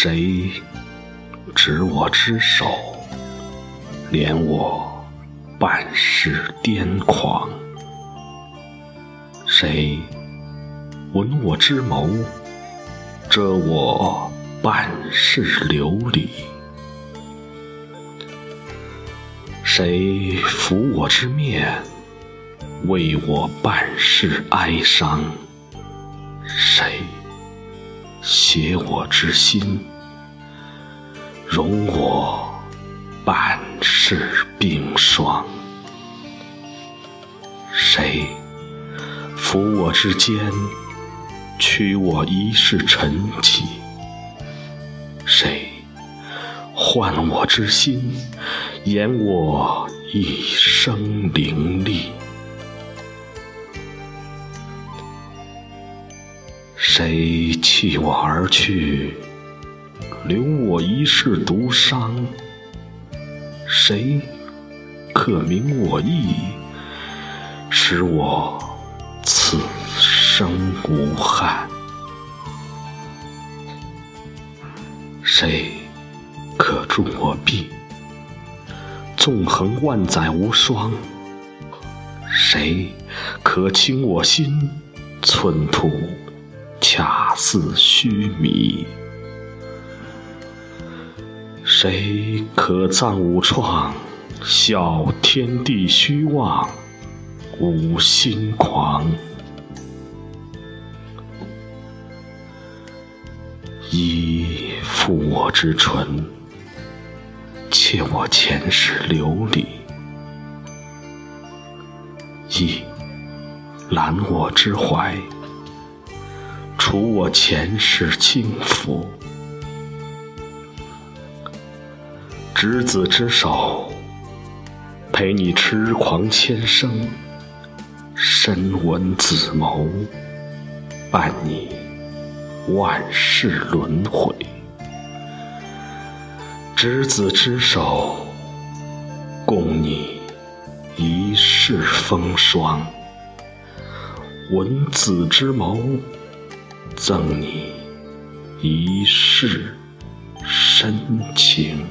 谁执我之手，怜我半世癫狂？谁闻我之谋，遮我半世流离？谁抚我之面，为我半世哀伤？谁携我之心，容我半世冰霜？谁抚我之肩，驱我一世沉寂？谁唤我之心，掩我一生凌厉？谁弃我而去，留我一世独伤？谁可明我意，使我此生无憾？谁可助我臂，纵横万载无双？谁可倾我心，寸土？恰似须弥，谁可赞吾创？笑天地虚妄，吾心狂。一负我之唇，窃我前世流离；一揽我之怀。除我前世轻浮，执子之手，陪你痴狂千生；深闻子谋，伴你万世轮回。执子之手，共你一世风霜；闻子之谋。赠你一世深情。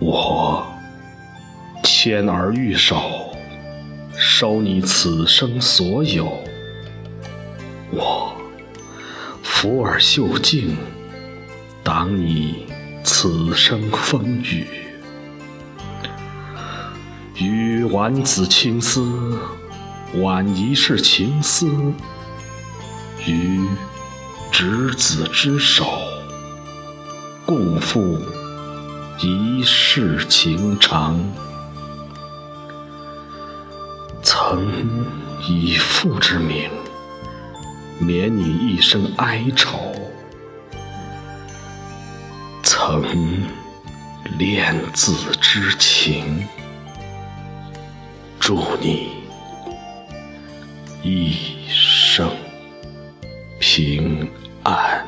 我牵儿玉手，收你此生所有；我抚耳袖颈，挡你。此生风雨，与晚子青丝，挽一世情丝；与执子之手，共赴一世情长。曾以父之名，免你一生哀愁。曾恋子之情，祝你一生平安。